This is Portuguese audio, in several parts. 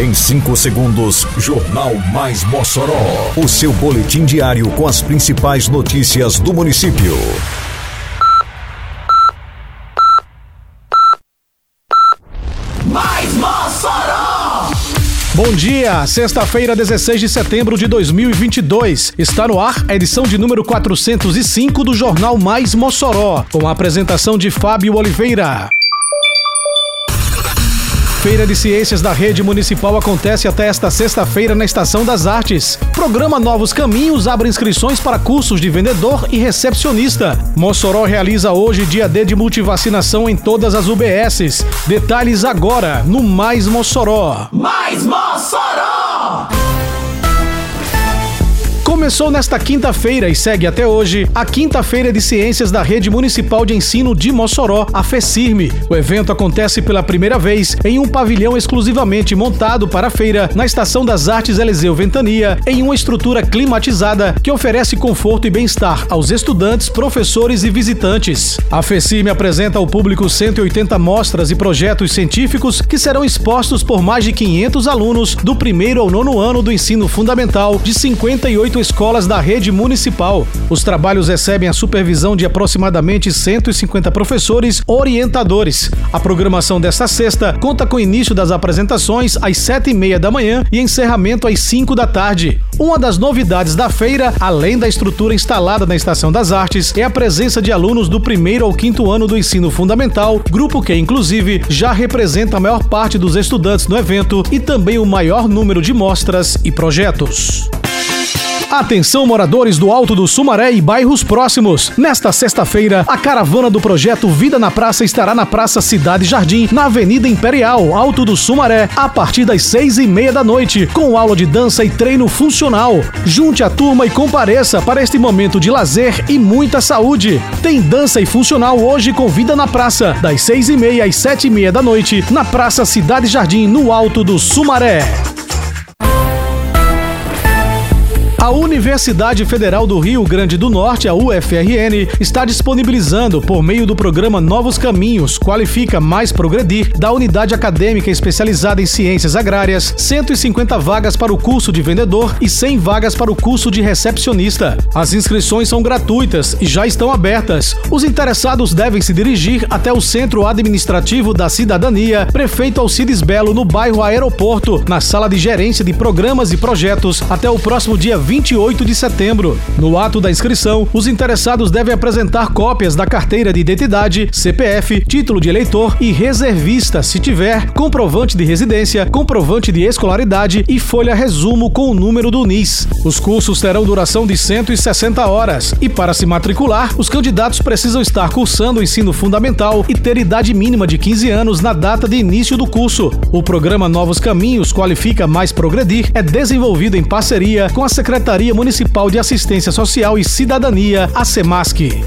Em 5 segundos, Jornal Mais Mossoró. O seu boletim diário com as principais notícias do município. Mais Mossoró! Bom dia, sexta-feira, 16 de setembro de 2022. Está no ar a edição de número 405 do Jornal Mais Mossoró, com a apresentação de Fábio Oliveira. Feira de Ciências da Rede Municipal acontece até esta sexta-feira na Estação das Artes. Programa Novos Caminhos abre inscrições para cursos de vendedor e recepcionista. Mossoró realiza hoje dia D de multivacinação em todas as UBSs. Detalhes agora no Mais Mossoró. Mais Mossoró! Começou nesta quinta-feira e segue até hoje a Quinta-feira de Ciências da Rede Municipal de Ensino de Mossoró, a FECIRME. O evento acontece pela primeira vez em um pavilhão exclusivamente montado para a feira na Estação das Artes Eliseu Ventania, em uma estrutura climatizada que oferece conforto e bem-estar aos estudantes, professores e visitantes. A FECIRME apresenta ao público 180 mostras e projetos científicos que serão expostos por mais de 500 alunos do primeiro ao nono ano do ensino fundamental de 58 escolas da rede municipal. Os trabalhos recebem a supervisão de aproximadamente 150 professores orientadores. A programação desta sexta conta com início das apresentações às sete e meia da manhã e encerramento às 5 da tarde. Uma das novidades da feira, além da estrutura instalada na Estação das Artes, é a presença de alunos do primeiro ao quinto ano do ensino fundamental, grupo que, inclusive, já representa a maior parte dos estudantes no evento e também o maior número de mostras e projetos. Atenção moradores do Alto do Sumaré e bairros próximos. Nesta sexta-feira, a caravana do projeto Vida na Praça estará na Praça Cidade Jardim, na Avenida Imperial, Alto do Sumaré, a partir das seis e meia da noite, com aula de dança e treino funcional. Junte a turma e compareça para este momento de lazer e muita saúde. Tem dança e funcional hoje com Vida na Praça, das seis e meia às sete e meia da noite, na Praça Cidade Jardim, no Alto do Sumaré. A Universidade Federal do Rio Grande do Norte, a UFRN, está disponibilizando, por meio do programa Novos Caminhos, Qualifica Mais Progredir, da unidade acadêmica especializada em ciências agrárias, 150 vagas para o curso de vendedor e 100 vagas para o curso de recepcionista. As inscrições são gratuitas e já estão abertas. Os interessados devem se dirigir até o Centro Administrativo da Cidadania, Prefeito Alcides Belo, no bairro Aeroporto, na sala de gerência de programas e projetos, até o próximo dia 28 de setembro. No ato da inscrição, os interessados devem apresentar cópias da carteira de identidade, CPF, título de eleitor e reservista, se tiver, comprovante de residência, comprovante de escolaridade e folha resumo com o número do NIS. Os cursos terão duração de 160 horas e, para se matricular, os candidatos precisam estar cursando o ensino fundamental e ter idade mínima de 15 anos na data de início do curso. O programa Novos Caminhos Qualifica Mais Progredir é desenvolvido em parceria com a Secretaria Secretaria Municipal de Assistência Social e Cidadania, a SEMASC.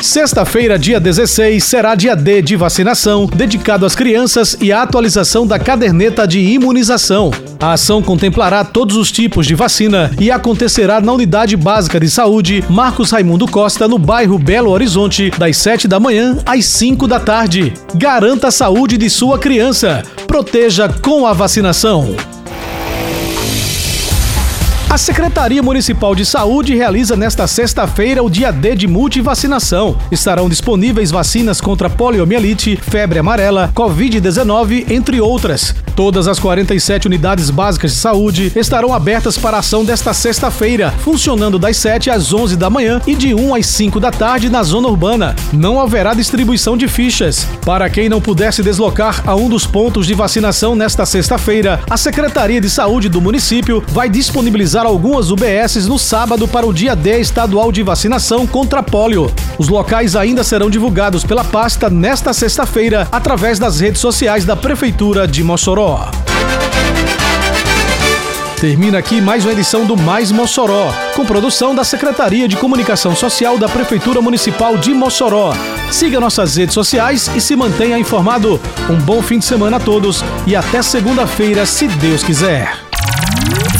Sexta-feira, dia 16, será dia D de vacinação, dedicado às crianças e à atualização da caderneta de imunização. A ação contemplará todos os tipos de vacina e acontecerá na Unidade Básica de Saúde Marcos Raimundo Costa, no bairro Belo Horizonte, das 7 da manhã às 5 da tarde. Garanta a saúde de sua criança. Proteja com a vacinação. A Secretaria Municipal de Saúde realiza nesta sexta-feira o dia D de multivacinação. Estarão disponíveis vacinas contra poliomielite, febre amarela, Covid-19, entre outras. Todas as 47 unidades básicas de saúde estarão abertas para ação desta sexta-feira, funcionando das 7 às 11 da manhã e de 1 às 5 da tarde na zona urbana. Não haverá distribuição de fichas. Para quem não puder se deslocar a um dos pontos de vacinação nesta sexta-feira, a Secretaria de Saúde do município vai disponibilizar algumas UBSs no sábado para o dia D estadual de vacinação contra pólio. Os locais ainda serão divulgados pela pasta nesta sexta-feira através das redes sociais da Prefeitura de Mossoró. Termina aqui mais uma edição do Mais Mossoró, com produção da Secretaria de Comunicação Social da Prefeitura Municipal de Mossoró. Siga nossas redes sociais e se mantenha informado. Um bom fim de semana a todos e até segunda-feira, se Deus quiser.